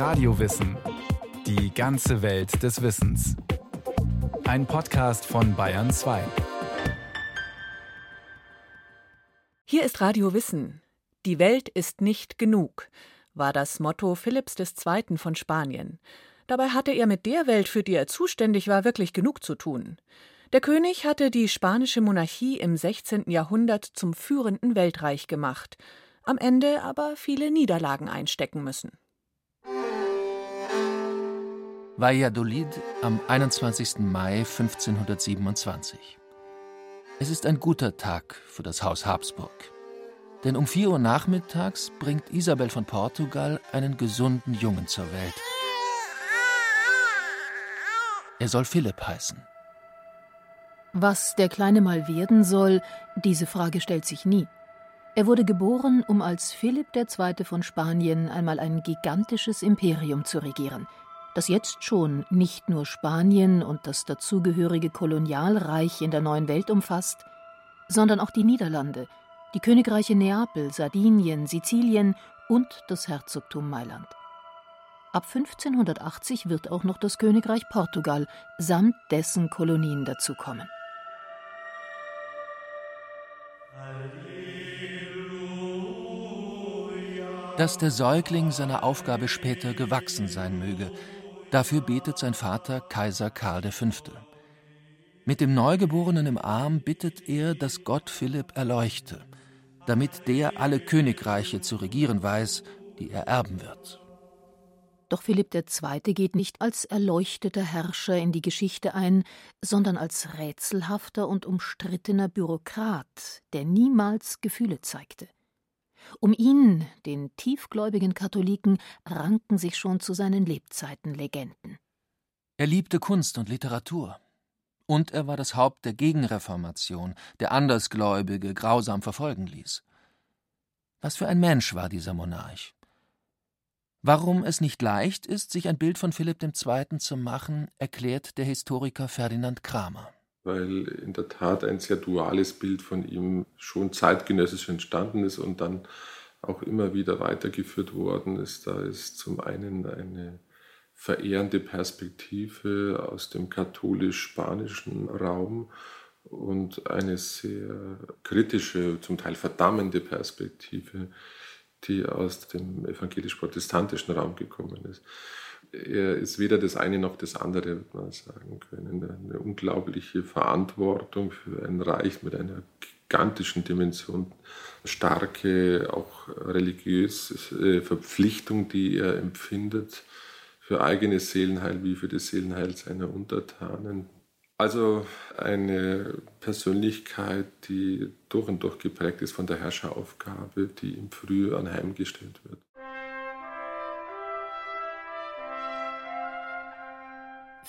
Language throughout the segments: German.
Radiowissen. Die ganze Welt des Wissens. Ein Podcast von Bayern 2. Hier ist Radio Wissen. Die Welt ist nicht genug, war das Motto Philipps II. von Spanien. Dabei hatte er mit der Welt, für die er zuständig war, wirklich genug zu tun. Der König hatte die spanische Monarchie im 16. Jahrhundert zum führenden Weltreich gemacht, am Ende aber viele Niederlagen einstecken müssen. Valladolid am 21. Mai 1527. Es ist ein guter Tag für das Haus Habsburg. Denn um 4 Uhr nachmittags bringt Isabel von Portugal einen gesunden Jungen zur Welt. Er soll Philipp heißen. Was der Kleine mal werden soll, diese Frage stellt sich nie. Er wurde geboren, um als Philipp II. von Spanien einmal ein gigantisches Imperium zu regieren, das jetzt schon nicht nur Spanien und das dazugehörige Kolonialreich in der neuen Welt umfasst, sondern auch die Niederlande, die Königreiche Neapel, Sardinien, Sizilien und das Herzogtum Mailand. Ab 1580 wird auch noch das Königreich Portugal samt dessen Kolonien dazukommen. dass der Säugling seiner Aufgabe später gewachsen sein möge. Dafür betet sein Vater Kaiser Karl V. Mit dem Neugeborenen im Arm bittet er, dass Gott Philipp erleuchte, damit der alle Königreiche zu regieren weiß, die er erben wird. Doch Philipp II. geht nicht als erleuchteter Herrscher in die Geschichte ein, sondern als rätselhafter und umstrittener Bürokrat, der niemals Gefühle zeigte. Um ihn, den tiefgläubigen Katholiken, ranken sich schon zu seinen Lebzeiten Legenden. Er liebte Kunst und Literatur. Und er war das Haupt der Gegenreformation, der Andersgläubige grausam verfolgen ließ. Was für ein Mensch war dieser Monarch? Warum es nicht leicht ist, sich ein Bild von Philipp II. zu machen, erklärt der Historiker Ferdinand Kramer weil in der Tat ein sehr duales Bild von ihm schon zeitgenössisch entstanden ist und dann auch immer wieder weitergeführt worden ist. Da ist zum einen eine verehrende Perspektive aus dem katholisch-spanischen Raum und eine sehr kritische, zum Teil verdammende Perspektive, die aus dem evangelisch-protestantischen Raum gekommen ist ist weder das eine noch das andere, würde man sagen können. Eine unglaubliche Verantwortung für ein Reich mit einer gigantischen Dimension, starke, auch religiöse Verpflichtung, die er empfindet für eigenes Seelenheil wie für das Seelenheil seiner Untertanen. Also eine Persönlichkeit, die durch und durch geprägt ist von der Herrscheraufgabe, die ihm früh anheimgestellt wird.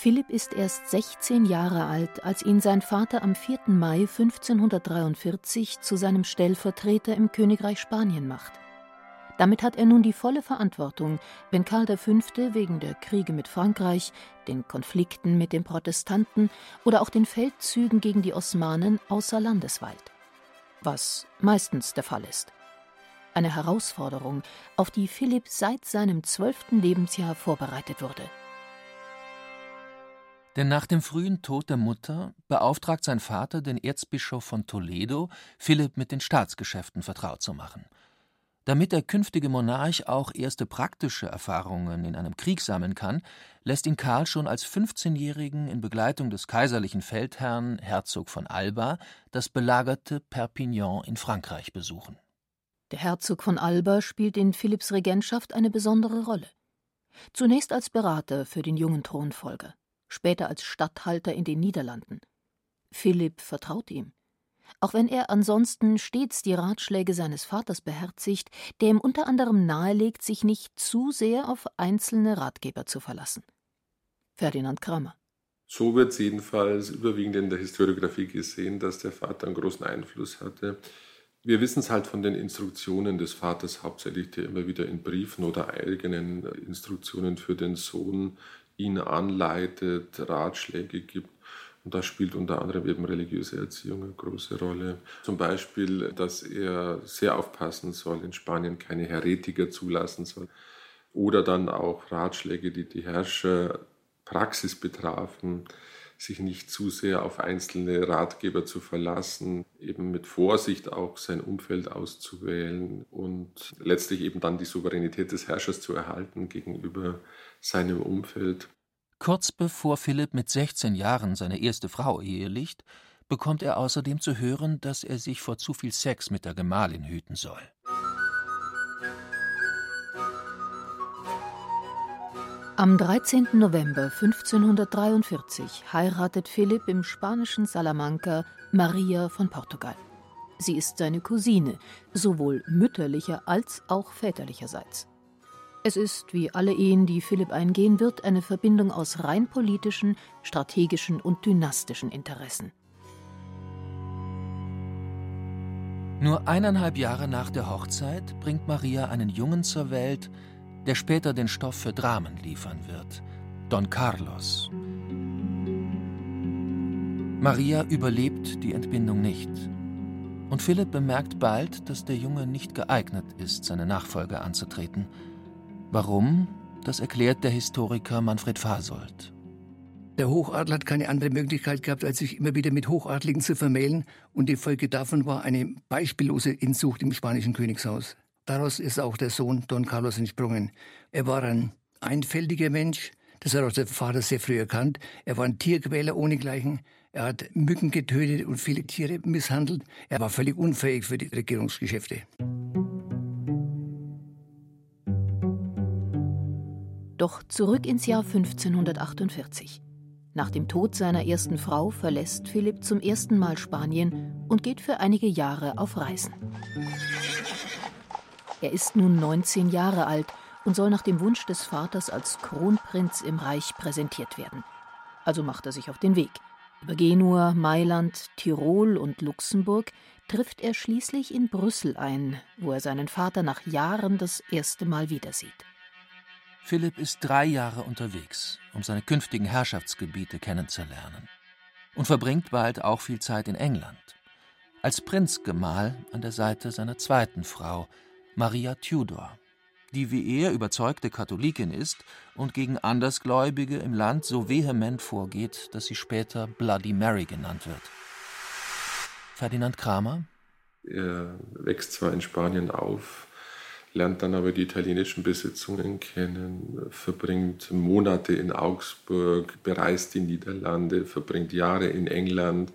Philipp ist erst 16 Jahre alt, als ihn sein Vater am 4. Mai 1543 zu seinem Stellvertreter im Königreich Spanien macht. Damit hat er nun die volle Verantwortung, wenn Karl V. wegen der Kriege mit Frankreich, den Konflikten mit den Protestanten oder auch den Feldzügen gegen die Osmanen außer Landes weilt. Was meistens der Fall ist. Eine Herausforderung, auf die Philipp seit seinem zwölften Lebensjahr vorbereitet wurde. Denn nach dem frühen Tod der Mutter beauftragt sein Vater den Erzbischof von Toledo, Philipp mit den Staatsgeschäften vertraut zu machen. Damit der künftige Monarch auch erste praktische Erfahrungen in einem Krieg sammeln kann, lässt ihn Karl schon als 15-Jährigen in Begleitung des kaiserlichen Feldherrn Herzog von Alba das belagerte Perpignan in Frankreich besuchen. Der Herzog von Alba spielt in Philipps Regentschaft eine besondere Rolle. Zunächst als Berater für den jungen Thronfolger später als Statthalter in den Niederlanden. Philipp vertraut ihm. Auch wenn er ansonsten stets die Ratschläge seines Vaters beherzigt, der ihm unter anderem nahelegt, sich nicht zu sehr auf einzelne Ratgeber zu verlassen. Ferdinand Kramer. So wird es jedenfalls überwiegend in der Historiografie gesehen, dass der Vater einen großen Einfluss hatte. Wir wissen es halt von den Instruktionen des Vaters hauptsächlich, der immer wieder in Briefen oder eigenen Instruktionen für den Sohn ihn anleitet, Ratschläge gibt. Und da spielt unter anderem eben religiöse Erziehung eine große Rolle. Zum Beispiel, dass er sehr aufpassen soll, in Spanien keine Heretiker zulassen soll. oder dann auch Ratschläge, die die Herrscherpraxis betrafen, sich nicht zu sehr auf einzelne Ratgeber zu verlassen, eben mit Vorsicht auch sein Umfeld auszuwählen und letztlich eben dann die Souveränität des Herrschers zu erhalten gegenüber seinem Umfeld. Kurz bevor Philipp mit 16 Jahren seine erste Frau ehelicht, bekommt er außerdem zu hören, dass er sich vor zu viel Sex mit der Gemahlin hüten soll. Am 13. November 1543 heiratet Philipp im spanischen Salamanca Maria von Portugal. Sie ist seine Cousine, sowohl mütterlicher als auch väterlicherseits. Es ist, wie alle Ehen, die Philipp eingehen wird, eine Verbindung aus rein politischen, strategischen und dynastischen Interessen. Nur eineinhalb Jahre nach der Hochzeit bringt Maria einen Jungen zur Welt, der später den Stoff für Dramen liefern wird, Don Carlos. Maria überlebt die Entbindung nicht. Und Philipp bemerkt bald, dass der Junge nicht geeignet ist, seine Nachfolge anzutreten. Warum? Das erklärt der Historiker Manfred Fasold. Der Hochadel hat keine andere Möglichkeit gehabt, als sich immer wieder mit Hochadligen zu vermählen, und die Folge davon war eine beispiellose Inzucht im spanischen Königshaus. Daraus ist auch der Sohn Don Carlos entsprungen. Er war ein einfältiger Mensch, das hat auch der Vater sehr früh erkannt. Er war ein Tierquäler ohnegleichen. Er hat Mücken getötet und viele Tiere misshandelt. Er war völlig unfähig für die Regierungsgeschäfte. Doch zurück ins Jahr 1548. Nach dem Tod seiner ersten Frau verlässt Philipp zum ersten Mal Spanien und geht für einige Jahre auf Reisen. Er ist nun 19 Jahre alt und soll nach dem Wunsch des Vaters als Kronprinz im Reich präsentiert werden. Also macht er sich auf den Weg. Über Genua, Mailand, Tirol und Luxemburg trifft er schließlich in Brüssel ein, wo er seinen Vater nach Jahren das erste Mal wiedersieht. Philipp ist drei Jahre unterwegs, um seine künftigen Herrschaftsgebiete kennenzulernen und verbringt bald auch viel Zeit in England. Als Prinzgemahl an der Seite seiner zweiten Frau, Maria Tudor, die wie er überzeugte Katholikin ist und gegen Andersgläubige im Land so vehement vorgeht, dass sie später Bloody Mary genannt wird. Ferdinand Kramer? Er wächst zwar in Spanien auf, lernt dann aber die italienischen Besitzungen kennen, verbringt Monate in Augsburg, bereist die Niederlande, verbringt Jahre in England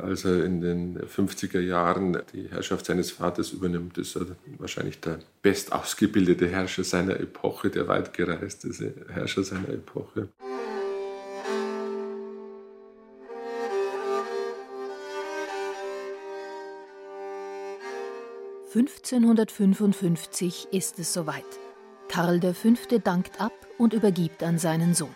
als er in den 50er Jahren die Herrschaft seines Vaters übernimmt, ist er wahrscheinlich der bestausgebildete Herrscher seiner Epoche, der weitgereisteste Herrscher seiner Epoche. (1555) ist es soweit. Karl V. dankt ab und übergibt an seinen Sohn.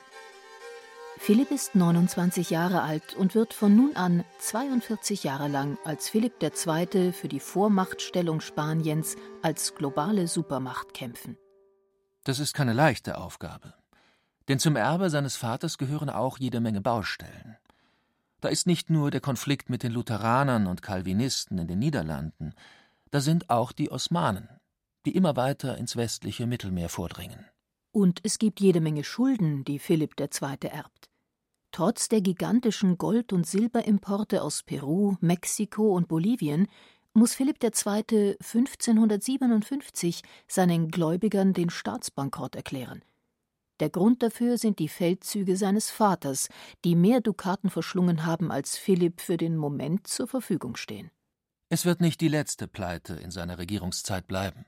Philipp ist 29 Jahre alt und wird von nun an 42 Jahre lang als Philipp II. für die Vormachtstellung Spaniens als globale Supermacht kämpfen. Das ist keine leichte Aufgabe. Denn zum Erbe seines Vaters gehören auch jede Menge Baustellen. Da ist nicht nur der Konflikt mit den Lutheranern und Calvinisten in den Niederlanden, da sind auch die Osmanen, die immer weiter ins westliche Mittelmeer vordringen. Und es gibt jede Menge Schulden, die Philipp II. erbt. Trotz der gigantischen Gold- und Silberimporte aus Peru, Mexiko und Bolivien muss Philipp II. 1557 seinen Gläubigern den Staatsbankrott erklären. Der Grund dafür sind die Feldzüge seines Vaters, die mehr Dukaten verschlungen haben, als Philipp für den Moment zur Verfügung stehen. Es wird nicht die letzte Pleite in seiner Regierungszeit bleiben.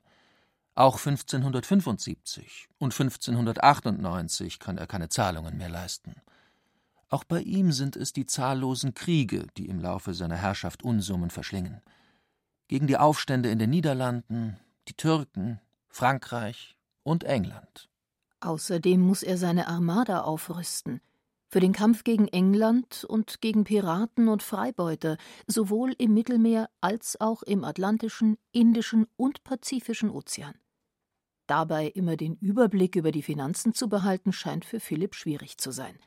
Auch 1575 und 1598 kann er keine Zahlungen mehr leisten. Auch bei ihm sind es die zahllosen Kriege, die im Laufe seiner Herrschaft Unsummen verschlingen. Gegen die Aufstände in den Niederlanden, die Türken, Frankreich und England. Außerdem muss er seine Armada aufrüsten. Für den Kampf gegen England und gegen Piraten und Freibeuter, sowohl im Mittelmeer als auch im Atlantischen, Indischen und Pazifischen Ozean. Dabei immer den Überblick über die Finanzen zu behalten, scheint für Philipp schwierig zu sein.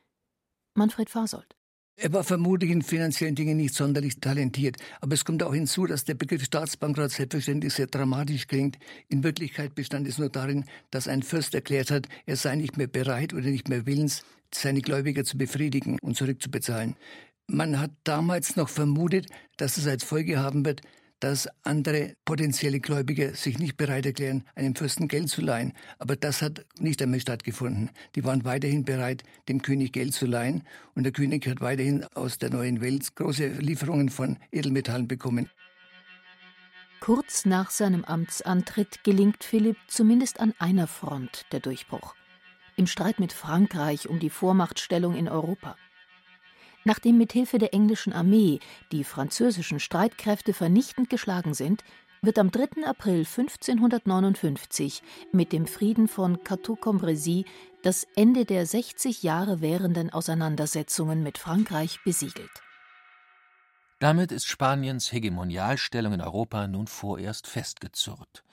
Manfred Fasold Er war vermutlich in finanziellen Dingen nicht sonderlich talentiert. Aber es kommt auch hinzu, dass der Begriff Staatsbankrott selbstverständlich sehr dramatisch klingt. In Wirklichkeit bestand es nur darin, dass ein Fürst erklärt hat, er sei nicht mehr bereit oder nicht mehr willens, seine Gläubiger zu befriedigen und zurückzubezahlen. Man hat damals noch vermutet, dass es als Folge haben wird, dass andere potenzielle Gläubige sich nicht bereit erklären, einem Fürsten Geld zu leihen. Aber das hat nicht einmal stattgefunden. Die waren weiterhin bereit, dem König Geld zu leihen. Und der König hat weiterhin aus der neuen Welt große Lieferungen von Edelmetallen bekommen. Kurz nach seinem Amtsantritt gelingt Philipp zumindest an einer Front der Durchbruch. Im Streit mit Frankreich um die Vormachtstellung in Europa. Nachdem mithilfe der englischen Armee die französischen Streitkräfte vernichtend geschlagen sind, wird am 3. April 1559 mit dem Frieden von Cateau-Cambrésis das Ende der 60 Jahre währenden Auseinandersetzungen mit Frankreich besiegelt. Damit ist Spaniens Hegemonialstellung in Europa nun vorerst festgezurrt.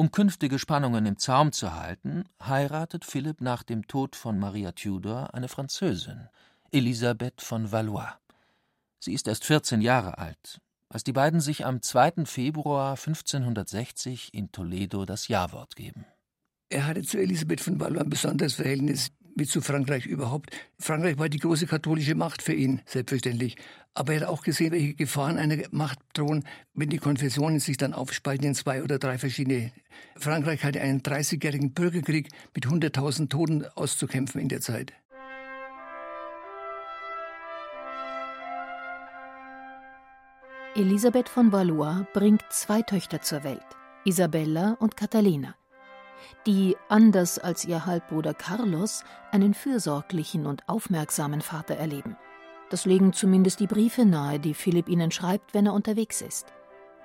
Um künftige Spannungen im Zaum zu halten, heiratet Philipp nach dem Tod von Maria Tudor eine Französin, Elisabeth von Valois. Sie ist erst 14 Jahre alt, als die beiden sich am 2. Februar 1560 in Toledo das Jawort geben. Er hatte zu Elisabeth von Valois ein besonderes Verhältnis wie zu Frankreich überhaupt. Frankreich war die große katholische Macht für ihn, selbstverständlich. Aber er hat auch gesehen, welche Gefahren einer Macht drohen, wenn die Konfessionen sich dann aufspalten in zwei oder drei verschiedene. Frankreich hatte einen 30-jährigen Bürgerkrieg mit 100.000 Toten auszukämpfen in der Zeit. Elisabeth von Valois bringt zwei Töchter zur Welt, Isabella und Catalina, die, anders als ihr Halbbruder Carlos, einen fürsorglichen und aufmerksamen Vater erleben. Das legen zumindest die Briefe nahe, die Philipp ihnen schreibt, wenn er unterwegs ist.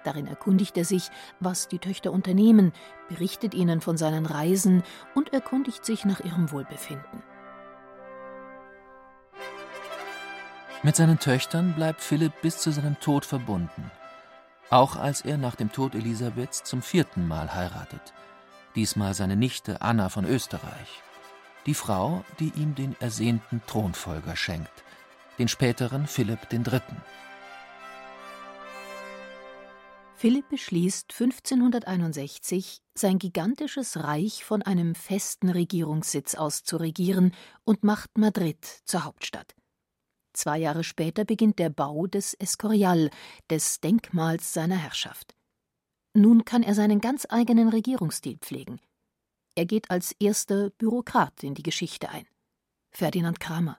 Darin erkundigt er sich, was die Töchter unternehmen, berichtet ihnen von seinen Reisen und erkundigt sich nach ihrem Wohlbefinden. Mit seinen Töchtern bleibt Philipp bis zu seinem Tod verbunden. Auch als er nach dem Tod Elisabeths zum vierten Mal heiratet. Diesmal seine Nichte Anna von Österreich. Die Frau, die ihm den ersehnten Thronfolger schenkt, den späteren Philipp III. Philipp beschließt 1561, sein gigantisches Reich von einem festen Regierungssitz aus zu regieren und macht Madrid zur Hauptstadt. Zwei Jahre später beginnt der Bau des Escorial, des Denkmals seiner Herrschaft. Nun kann er seinen ganz eigenen Regierungsstil pflegen. Er geht als erster Bürokrat in die Geschichte ein. Ferdinand Kramer.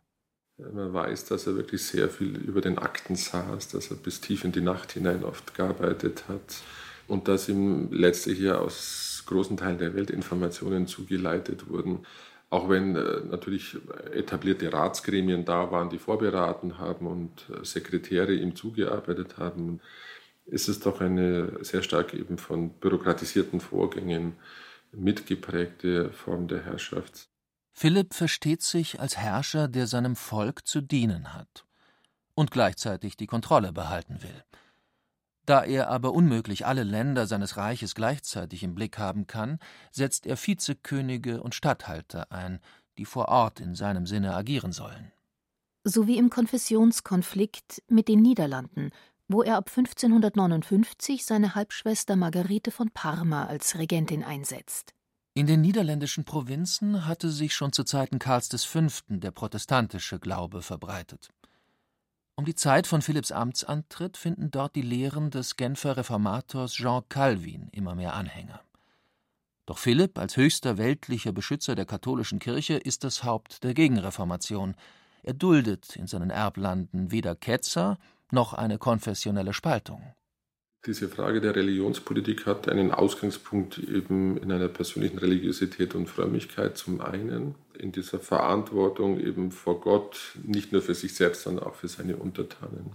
Man weiß, dass er wirklich sehr viel über den Akten saß, dass er bis tief in die Nacht hinein oft gearbeitet hat und dass ihm letztlich ja aus großen Teilen der Welt Informationen zugeleitet wurden. Auch wenn äh, natürlich etablierte Ratsgremien da waren, die vorberaten haben und äh, Sekretäre ihm zugearbeitet haben, ist es doch eine sehr stark eben von bürokratisierten Vorgängen mitgeprägte Form der Herrschaft. Philipp versteht sich als Herrscher, der seinem Volk zu dienen hat und gleichzeitig die Kontrolle behalten will. Da er aber unmöglich alle Länder seines Reiches gleichzeitig im Blick haben kann, setzt er Vizekönige und Statthalter ein, die vor Ort in seinem Sinne agieren sollen. So wie im Konfessionskonflikt mit den Niederlanden, wo er ab 1559 seine Halbschwester Margarete von Parma als Regentin einsetzt. In den niederländischen Provinzen hatte sich schon zu Zeiten Karls V. der protestantische Glaube verbreitet. Um die Zeit von Philipps Amtsantritt finden dort die Lehren des Genfer Reformators Jean Calvin immer mehr Anhänger. Doch Philipp als höchster weltlicher Beschützer der katholischen Kirche ist das Haupt der Gegenreformation. Er duldet in seinen Erblanden weder Ketzer noch eine konfessionelle Spaltung. Diese Frage der Religionspolitik hat einen Ausgangspunkt eben in einer persönlichen Religiosität und Frömmigkeit zum einen, in dieser Verantwortung eben vor Gott, nicht nur für sich selbst, sondern auch für seine Untertanen.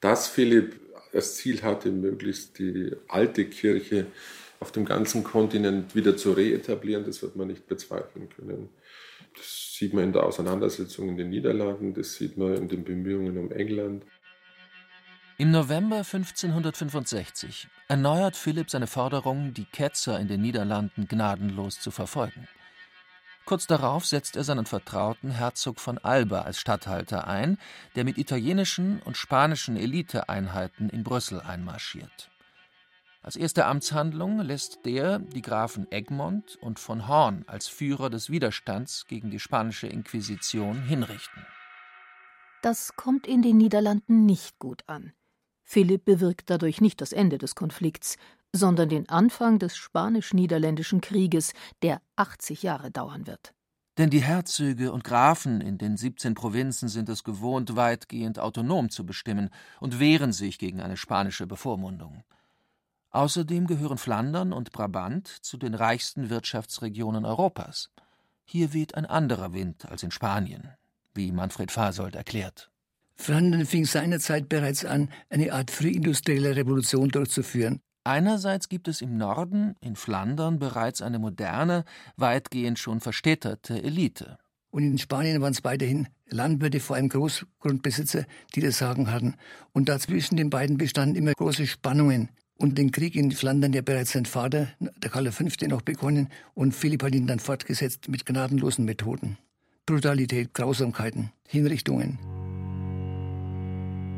Dass Philipp das Ziel hatte, möglichst die alte Kirche auf dem ganzen Kontinent wieder zu reetablieren, das wird man nicht bezweifeln können. Das sieht man in der Auseinandersetzung in den Niederlanden, das sieht man in den Bemühungen um England. Im November 1565 erneuert Philipp seine Forderung, die Ketzer in den Niederlanden gnadenlos zu verfolgen. Kurz darauf setzt er seinen Vertrauten Herzog von Alba als Statthalter ein, der mit italienischen und spanischen Eliteeinheiten in Brüssel einmarschiert. Als erste Amtshandlung lässt der die Grafen Egmont und von Horn als Führer des Widerstands gegen die spanische Inquisition hinrichten. Das kommt in den Niederlanden nicht gut an. Philipp bewirkt dadurch nicht das Ende des Konflikts, sondern den Anfang des Spanisch-Niederländischen Krieges, der 80 Jahre dauern wird. Denn die Herzöge und Grafen in den 17 Provinzen sind es gewohnt, weitgehend autonom zu bestimmen und wehren sich gegen eine spanische Bevormundung. Außerdem gehören Flandern und Brabant zu den reichsten Wirtschaftsregionen Europas. Hier weht ein anderer Wind als in Spanien, wie Manfred Fasold erklärt. Flandern fing seinerzeit bereits an, eine Art frühindustrielle Revolution durchzuführen. Einerseits gibt es im Norden, in Flandern, bereits eine moderne, weitgehend schon verstädterte Elite. Und in Spanien waren es weiterhin Landwirte, vor allem Großgrundbesitzer, die das Sagen hatten. Und dazwischen den beiden bestanden immer große Spannungen. Und den Krieg in Flandern ja bereits sein Vater, der Karl V., noch begonnen und Philipp hat ihn dann fortgesetzt mit gnadenlosen Methoden. Brutalität, Grausamkeiten, Hinrichtungen.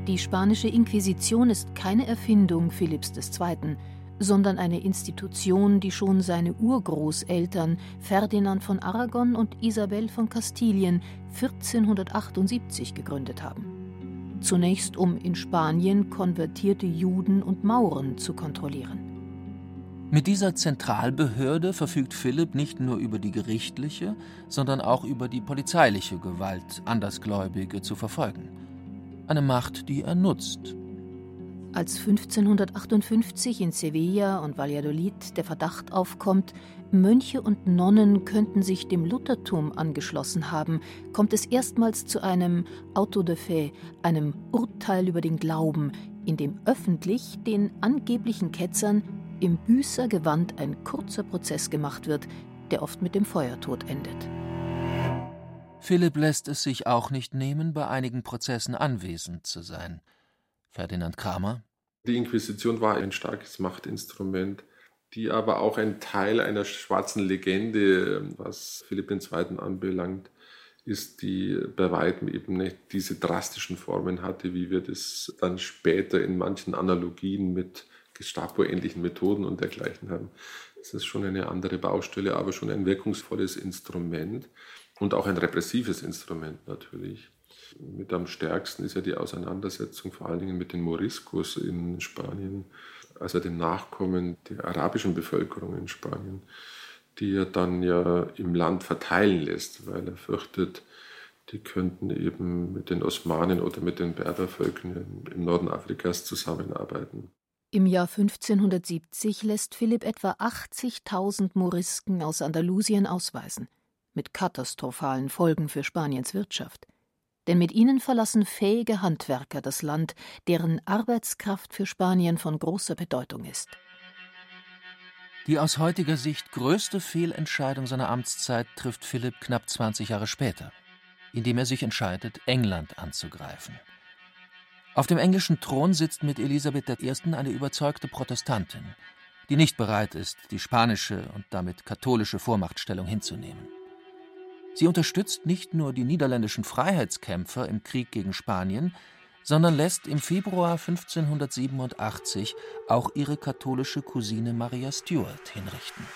Die spanische Inquisition ist keine Erfindung Philipps II., sondern eine Institution, die schon seine Urgroßeltern Ferdinand von Aragon und Isabel von Kastilien 1478 gegründet haben. Zunächst um in Spanien konvertierte Juden und Mauren zu kontrollieren. Mit dieser Zentralbehörde verfügt Philipp nicht nur über die gerichtliche, sondern auch über die polizeiliche Gewalt, Andersgläubige zu verfolgen eine Macht, die er nutzt. Als 1558 in Sevilla und Valladolid der Verdacht aufkommt, Mönche und Nonnen könnten sich dem Luthertum angeschlossen haben, kommt es erstmals zu einem Auto de fe, einem Urteil über den Glauben, in dem öffentlich den angeblichen Ketzern im Büßergewand ein kurzer Prozess gemacht wird, der oft mit dem Feuertod endet. Philipp lässt es sich auch nicht nehmen, bei einigen Prozessen anwesend zu sein. Ferdinand Kramer. Die Inquisition war ein starkes Machtinstrument, die aber auch ein Teil einer schwarzen Legende, was Philipp II. anbelangt, ist, die bei weitem eben nicht diese drastischen Formen hatte, wie wir das dann später in manchen Analogien mit Gestapo-ähnlichen Methoden und dergleichen haben. Das ist schon eine andere Baustelle, aber schon ein wirkungsvolles Instrument und auch ein repressives Instrument natürlich. Mit am stärksten ist ja die Auseinandersetzung vor allen Dingen mit den Moriscos in Spanien, also den Nachkommen der arabischen Bevölkerung in Spanien, die er dann ja im Land verteilen lässt, weil er fürchtet, die könnten eben mit den Osmanen oder mit den Berbervölkern im Norden Afrikas zusammenarbeiten. Im Jahr 1570 lässt Philipp etwa 80.000 Morisken aus Andalusien ausweisen mit katastrophalen Folgen für Spaniens Wirtschaft. Denn mit ihnen verlassen fähige Handwerker das Land, deren Arbeitskraft für Spanien von großer Bedeutung ist. Die aus heutiger Sicht größte Fehlentscheidung seiner Amtszeit trifft Philipp knapp 20 Jahre später, indem er sich entscheidet, England anzugreifen. Auf dem englischen Thron sitzt mit Elisabeth I. eine überzeugte Protestantin, die nicht bereit ist, die spanische und damit katholische Vormachtstellung hinzunehmen. Sie unterstützt nicht nur die niederländischen Freiheitskämpfer im Krieg gegen Spanien, sondern lässt im Februar 1587 auch ihre katholische Cousine Maria Stuart hinrichten.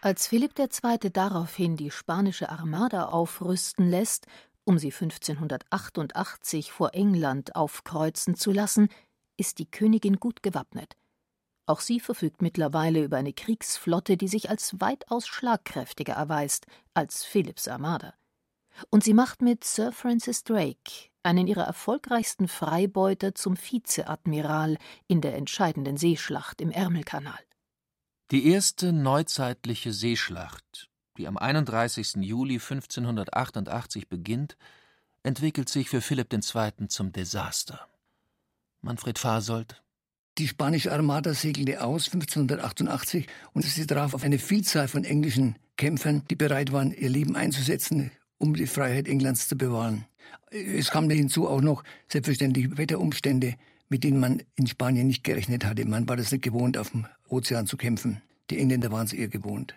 Als Philipp II. daraufhin die spanische Armada aufrüsten lässt, um sie 1588 vor England aufkreuzen zu lassen, ist die Königin gut gewappnet. Auch sie verfügt mittlerweile über eine Kriegsflotte, die sich als weitaus schlagkräftiger erweist als Philipps Armada. Und sie macht mit Sir Francis Drake einen ihrer erfolgreichsten Freibeuter zum Vizeadmiral in der entscheidenden Seeschlacht im Ärmelkanal. Die erste neuzeitliche Seeschlacht, die am 31. Juli 1588 beginnt, entwickelt sich für Philipp II. zum Desaster. Manfred Fasold die spanische Armada segelte aus 1588 und sie traf auf eine Vielzahl von englischen Kämpfern, die bereit waren, ihr Leben einzusetzen, um die Freiheit Englands zu bewahren. Es kam hinzu auch noch selbstverständlich Wetterumstände, mit denen man in Spanien nicht gerechnet hatte. Man war das nicht gewohnt, auf dem Ozean zu kämpfen. Die Engländer waren es eher gewohnt.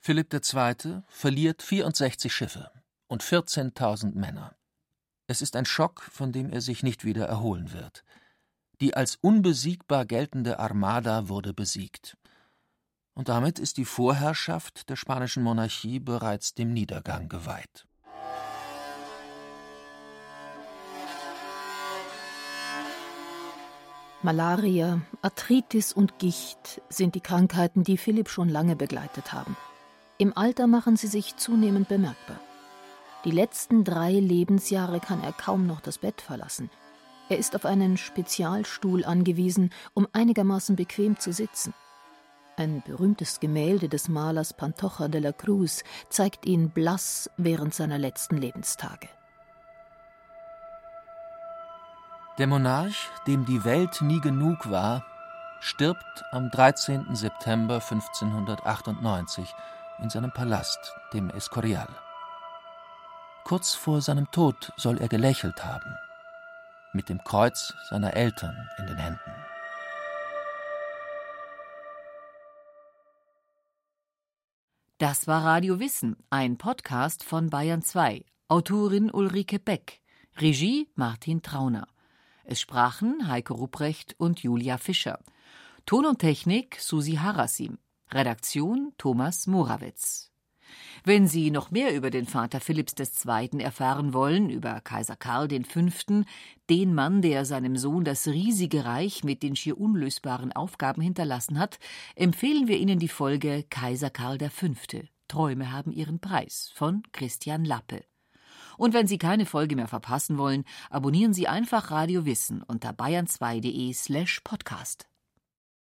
Philipp II. verliert 64 Schiffe und 14.000 Männer. Es ist ein Schock, von dem er sich nicht wieder erholen wird. Die als unbesiegbar geltende Armada wurde besiegt. Und damit ist die Vorherrschaft der spanischen Monarchie bereits dem Niedergang geweiht. Malaria, Arthritis und Gicht sind die Krankheiten, die Philipp schon lange begleitet haben. Im Alter machen sie sich zunehmend bemerkbar. Die letzten drei Lebensjahre kann er kaum noch das Bett verlassen. Er ist auf einen Spezialstuhl angewiesen, um einigermaßen bequem zu sitzen. Ein berühmtes Gemälde des Malers Pantoja de la Cruz zeigt ihn blass während seiner letzten Lebenstage. Der Monarch, dem die Welt nie genug war, stirbt am 13. September 1598 in seinem Palast, dem Escorial. Kurz vor seinem Tod soll er gelächelt haben, mit dem Kreuz seiner Eltern in den Händen. Das war Radio Wissen, ein Podcast von Bayern 2. Autorin Ulrike Beck. Regie Martin Trauner. Es sprachen Heike Rupprecht und Julia Fischer. Ton und Technik Susi Harasim. Redaktion Thomas Morawitz. Wenn Sie noch mehr über den Vater Philipps II. erfahren wollen, über Kaiser Karl V., den Mann, der seinem Sohn das riesige Reich mit den schier unlösbaren Aufgaben hinterlassen hat, empfehlen wir Ihnen die Folge Kaiser Karl V. Träume haben ihren Preis von Christian Lappe. Und wenn Sie keine Folge mehr verpassen wollen, abonnieren Sie einfach Radio Wissen unter bayern2.de slash podcast.